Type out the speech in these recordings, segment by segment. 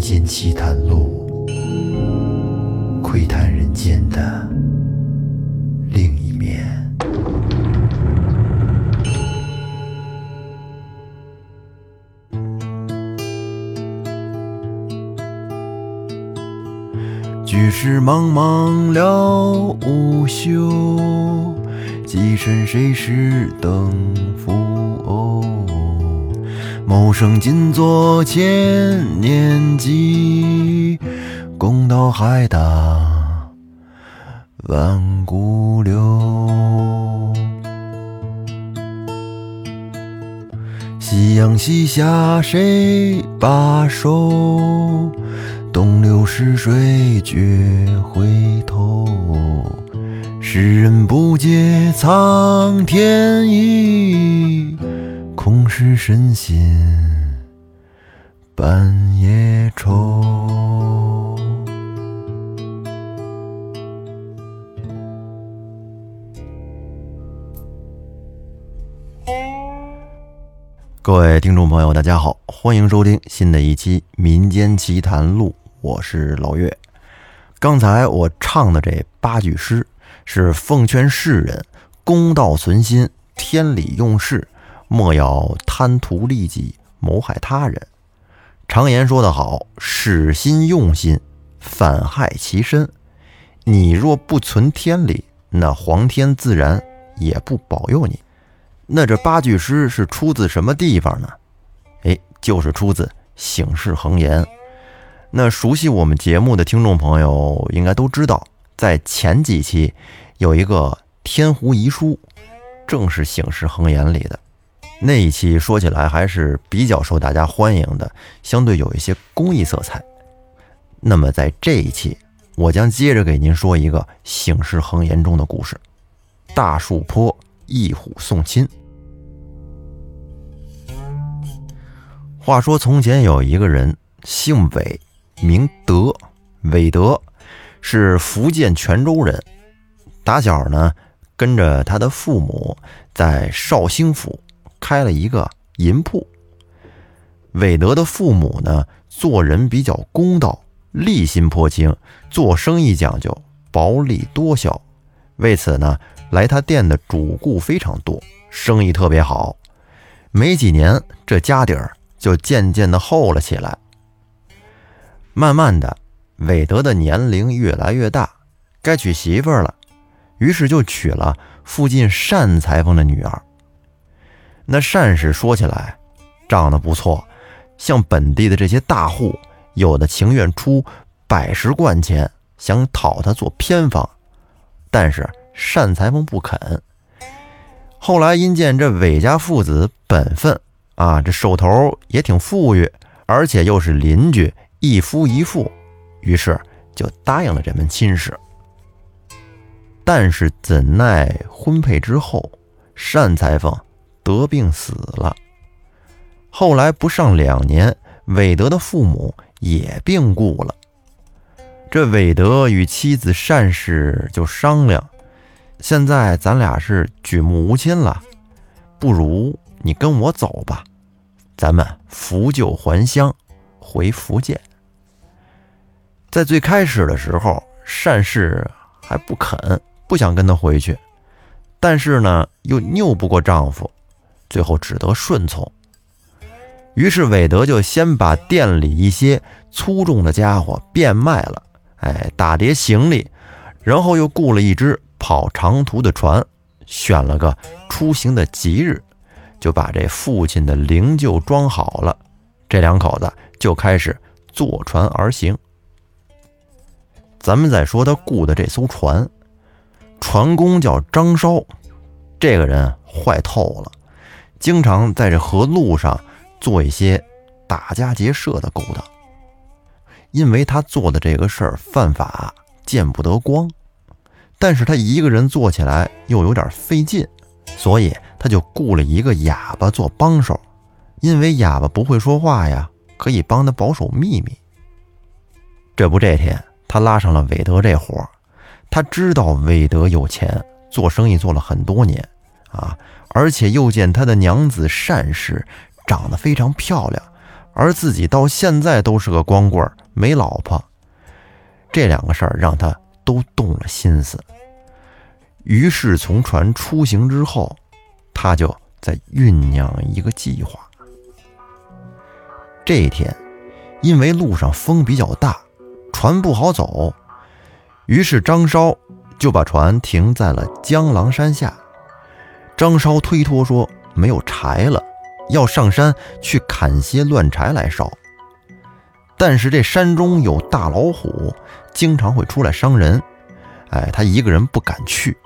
间奇谈录，窥探人间的另一面。举世茫茫了无休，几身谁是等夫？谋生尽作千年计，共到海大万古流。夕阳西下谁把守？东流逝水绝回头。世人不解苍天意，空是身心半夜愁。各位听众朋友，大家好，欢迎收听新的一期《民间奇谈录》，我是老岳。刚才我唱的这八句诗，是奉劝世人公道存心，天理用事，莫要贪图利己，谋害他人。常言说得好，使心用心，反害其身。你若不存天理，那皇天自然也不保佑你。那这八句诗是出自什么地方呢？哎，就是出自《醒世恒言》。那熟悉我们节目的听众朋友应该都知道，在前几期有一个《天湖遗书》，正是《醒世恒言》里的那一期，说起来还是比较受大家欢迎的，相对有一些公益色彩。那么在这一期，我将接着给您说一个《醒世恒言》中的故事：大树坡一虎送亲。话说从前有一个人，姓韦，名德，韦德是福建泉州人。打小呢，跟着他的父母在绍兴府开了一个银铺。韦德的父母呢，做人比较公道，利心颇轻，做生意讲究薄利多销。为此呢，来他店的主顾非常多，生意特别好。没几年，这家底儿。就渐渐的厚了起来。慢慢的，韦德的年龄越来越大，该娶媳妇儿了，于是就娶了附近单裁缝的女儿。那单氏说起来长得不错，像本地的这些大户，有的情愿出百十贯钱想讨他做偏房，但是单裁缝不肯。后来因见这韦家父子本分。啊，这手头也挺富裕，而且又是邻居，一夫一妇，于是就答应了这门亲事。但是怎奈婚配之后，单裁缝得病死了。后来不上两年，韦德的父母也病故了。这韦德与妻子善氏就商量：现在咱俩是举目无亲了，不如你跟我走吧。咱们扶柩还乡，回福建。在最开始的时候，善氏还不肯，不想跟他回去，但是呢，又拗不过丈夫，最后只得顺从。于是韦德就先把店里一些粗重的家伙变卖了，哎，打叠行李，然后又雇了一只跑长途的船，选了个出行的吉日。就把这父亲的灵柩装好了，这两口子就开始坐船而行。咱们再说他雇的这艘船，船工叫张烧，这个人坏透了，经常在这河路上做一些打家劫舍的勾当。因为他做的这个事儿犯法，见不得光，但是他一个人做起来又有点费劲。所以他就雇了一个哑巴做帮手，因为哑巴不会说话呀，可以帮他保守秘密。这不，这天他拉上了韦德这活儿他知道韦德有钱，做生意做了很多年啊，而且又见他的娘子善氏长得非常漂亮，而自己到现在都是个光棍，没老婆。这两个事儿让他都动了心思。于是从船出行之后，他就在酝酿一个计划。这一天，因为路上风比较大，船不好走，于是张稍就把船停在了江郎山下。张稍推脱说没有柴了，要上山去砍些乱柴来烧。但是这山中有大老虎，经常会出来伤人，哎，他一个人不敢去，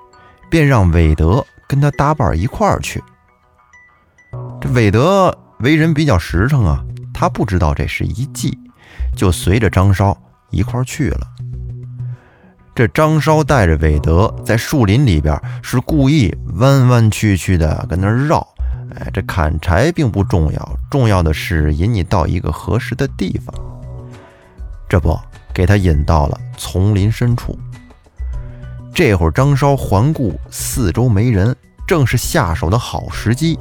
便让韦德跟他搭伴一块儿去。这韦德为人比较实诚啊，他不知道这是一计，就随着张稍一块儿去了。这张稍带着韦德在树林里边，是故意弯弯曲曲的跟那绕。哎，这砍柴并不重要，重要的是引你到一个合适的地方。这不，给他引到了丛林深处。这会儿张稍环顾四周没人，正是下手的好时机。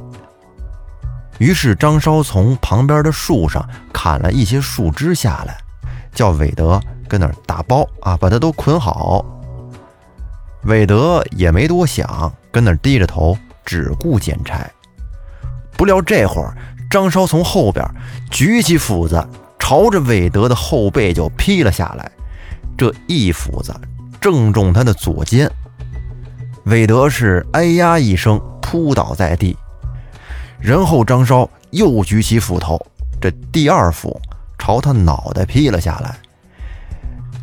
于是张稍从旁边的树上砍了一些树枝下来，叫韦德。跟那儿打包啊，把他都捆好。韦德也没多想，跟那儿低着头，只顾捡柴。不料这会儿，张稍从后边举起斧子，朝着韦德的后背就劈了下来。这一斧子正中他的左肩，韦德是哎呀一声扑倒在地。然后张稍又举起斧头，这第二斧朝他脑袋劈了下来。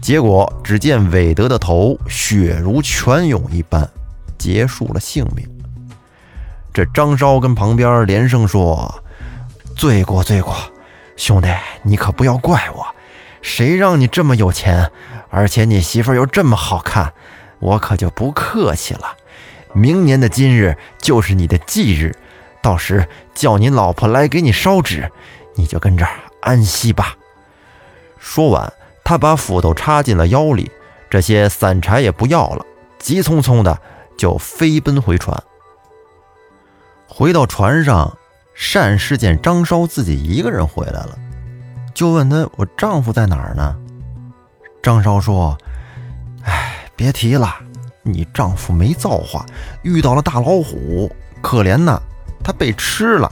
结果，只见韦德的头血如泉涌一般，结束了性命。这张昭跟旁边连声说：“罪过，罪过，兄弟，你可不要怪我。谁让你这么有钱，而且你媳妇又这么好看，我可就不客气了。明年的今日就是你的忌日，到时叫你老婆来给你烧纸，你就跟这儿安息吧。”说完。他把斧头插进了腰里，这些散柴也不要了，急匆匆的就飞奔回船。回到船上，单氏见张稍自己一个人回来了，就问他：“我丈夫在哪儿呢？”张稍说：“哎，别提了，你丈夫没造化，遇到了大老虎，可怜呐，他被吃了。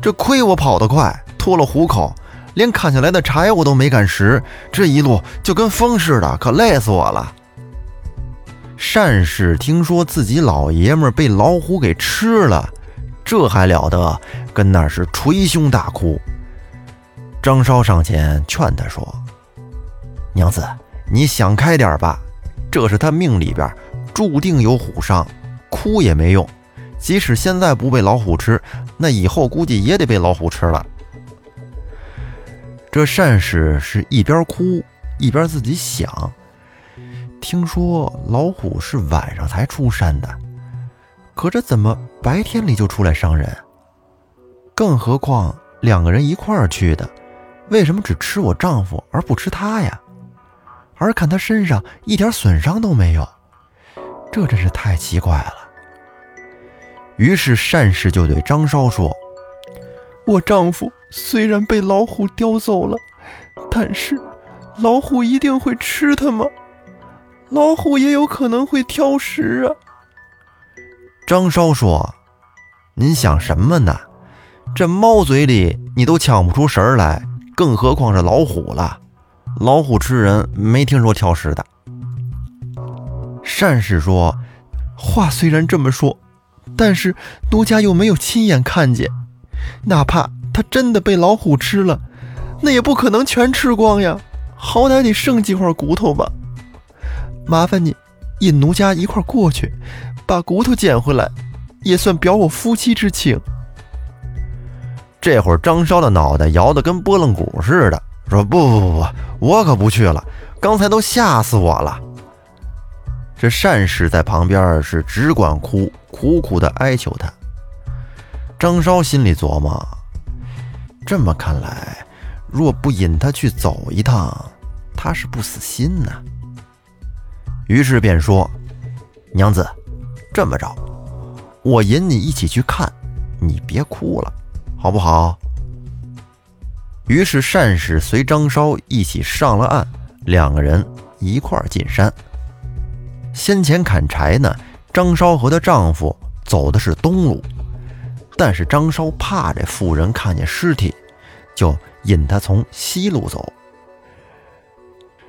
这亏我跑得快，脱了虎口。”连砍下来的柴我都没敢拾，这一路就跟风似的，可累死我了。善氏听说自己老爷们被老虎给吃了，这还了得，跟那是捶胸大哭。张稍上前劝他说：“娘子，你想开点吧，这是他命里边注定有虎伤，哭也没用。即使现在不被老虎吃，那以后估计也得被老虎吃了。”这善氏是一边哭一边自己想：听说老虎是晚上才出山的，可这怎么白天里就出来伤人？更何况两个人一块儿去的，为什么只吃我丈夫而不吃他呀？而看他身上一点损伤都没有，这真是太奇怪了。于是善氏就对张稍说。我丈夫虽然被老虎叼走了，但是老虎一定会吃它吗？老虎也有可能会挑食啊。张稍说：“您想什么呢？这猫嘴里你都抢不出食儿来，更何况是老虎了？老虎吃人没听说挑食的。”善氏说：“话虽然这么说，但是奴家又没有亲眼看见。”哪怕他真的被老虎吃了，那也不可能全吃光呀，好歹得剩几块骨头吧。麻烦你引奴家一块过去，把骨头捡回来，也算表我夫妻之情。这会儿张稍的脑袋摇得跟拨浪鼓似的，说：“不不不不，我可不去了，刚才都吓死我了。”这善氏在旁边是只管哭，苦苦的哀求他。张稍心里琢磨：这么看来，若不引他去走一趟，他是不死心呢。于是便说：“娘子，这么着，我引你一起去看，你别哭了，好不好？”于是善使随张烧一起上了岸，两个人一块进山。先前砍柴呢，张烧和她丈夫走的是东路，但是张烧怕这妇人看见尸体，就引她从西路走。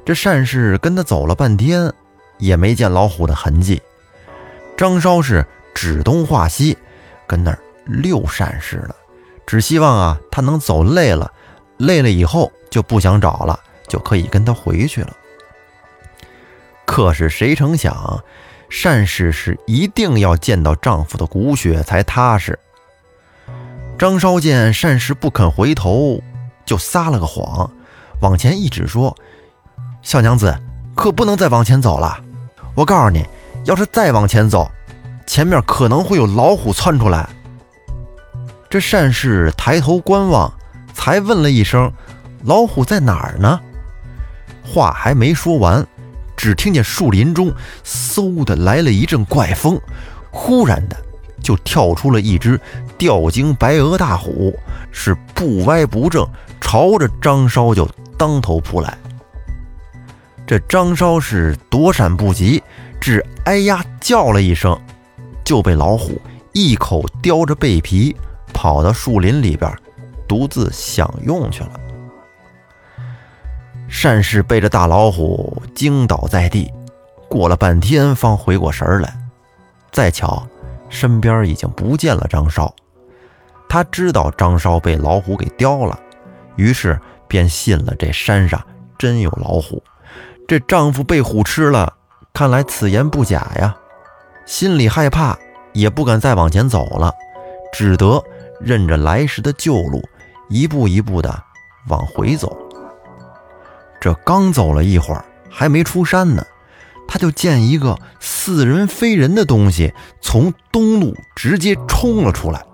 这单氏跟他走了半天，也没见老虎的痕迹。张烧是指东画西，跟那儿溜单氏了，只希望啊他能走累了，累了以后就不想找了，就可以跟他回去了。可是谁成想，单氏是一定要见到丈夫的骨血才踏实。张烧见单氏不肯回头，就撒了个谎，往前一指说。小娘子，可不能再往前走了。我告诉你，要是再往前走，前面可能会有老虎窜出来。这单氏抬头观望，才问了一声：“老虎在哪儿呢？”话还没说完，只听见树林中嗖的来了一阵怪风，忽然的就跳出了一只吊睛白额大虎，是不歪不正，朝着张烧就当头扑来。这张烧是躲闪不及，只哎呀叫了一声，就被老虎一口叼着背皮，跑到树林里边，独自享用去了。单氏被这大老虎惊倒在地，过了半天方回过神来。再瞧，身边已经不见了张烧，他知道张烧被老虎给叼了，于是便信了这山上真有老虎。这丈夫被虎吃了，看来此言不假呀。心里害怕，也不敢再往前走了，只得认着来时的旧路，一步一步的往回走。这刚走了一会儿，还没出山呢，他就见一个似人非人的东西从东路直接冲了出来。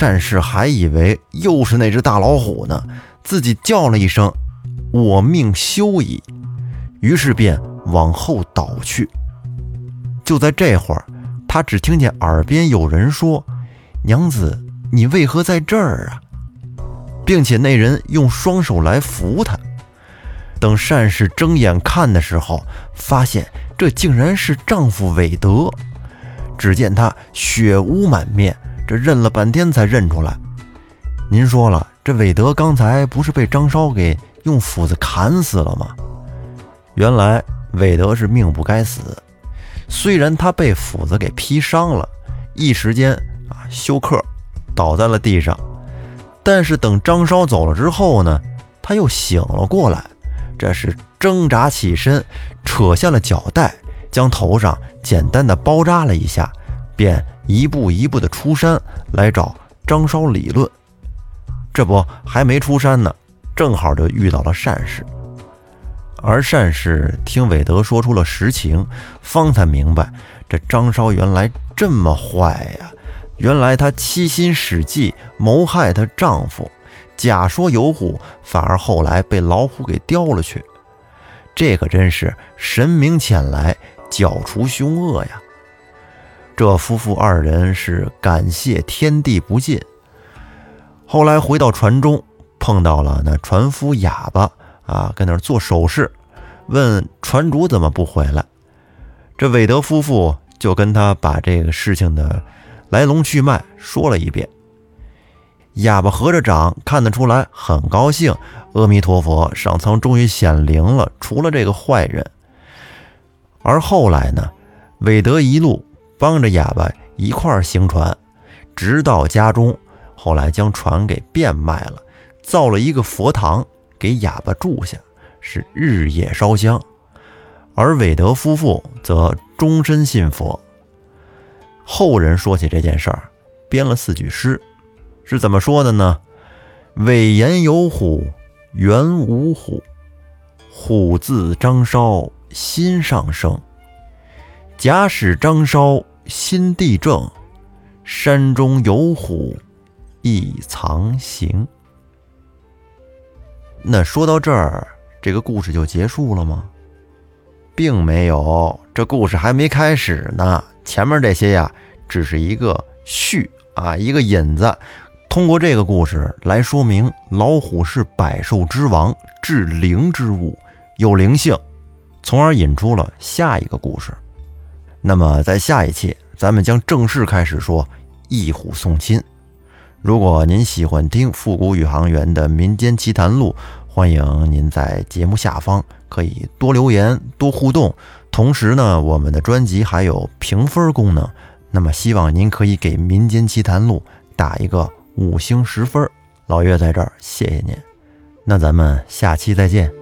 单氏还以为又是那只大老虎呢，自己叫了一声。我命休矣！于是便往后倒去。就在这会儿，他只听见耳边有人说：“娘子，你为何在这儿啊？”并且那人用双手来扶他。等单氏睁眼看的时候，发现这竟然是丈夫韦德。只见他血污满面，认了半天才认出来。您说了，这韦德刚才不是被张烧给？用斧子砍死了吗？原来韦德是命不该死，虽然他被斧子给劈伤了，一时间啊休克，倒在了地上。但是等张烧走了之后呢，他又醒了过来，这是挣扎起身，扯下了脚带，将头上简单的包扎了一下，便一步一步的出山来找张烧理论。这不还没出山呢。正好就遇到了单氏，而单氏听韦德说出了实情，方才明白这张烧原来这么坏呀！原来他欺心使计谋害她丈夫，假说有虎，反而后来被老虎给叼了去。这可真是神明遣来剿除凶恶呀！这夫妇二人是感谢天地不尽。后来回到船中。碰到了那船夫哑巴啊，跟那儿做手势，问船主怎么不回来。这韦德夫妇就跟他把这个事情的来龙去脉说了一遍。哑巴合着掌，看得出来很高兴。阿弥陀佛，上苍终于显灵了，除了这个坏人。而后来呢，韦德一路帮着哑巴一块儿行船，直到家中，后来将船给变卖了。造了一个佛堂给哑巴住下，是日夜烧香；而韦德夫妇则终身信佛。后人说起这件事儿，编了四句诗，是怎么说的呢？韦言有虎，原无虎。虎字张烧心上生。假使张烧心地正，山中有虎亦藏形。那说到这儿，这个故事就结束了吗？并没有，这故事还没开始呢。前面这些呀，只是一个序啊，一个引子，通过这个故事来说明老虎是百兽之王，至灵之物，有灵性，从而引出了下一个故事。那么在下一期，咱们将正式开始说一虎送亲。如果您喜欢听复古宇航员的民间奇谈录，欢迎您在节目下方可以多留言、多互动。同时呢，我们的专辑还有评分功能，那么希望您可以给《民间奇谈录》打一个五星十分。老岳在这儿谢谢您，那咱们下期再见。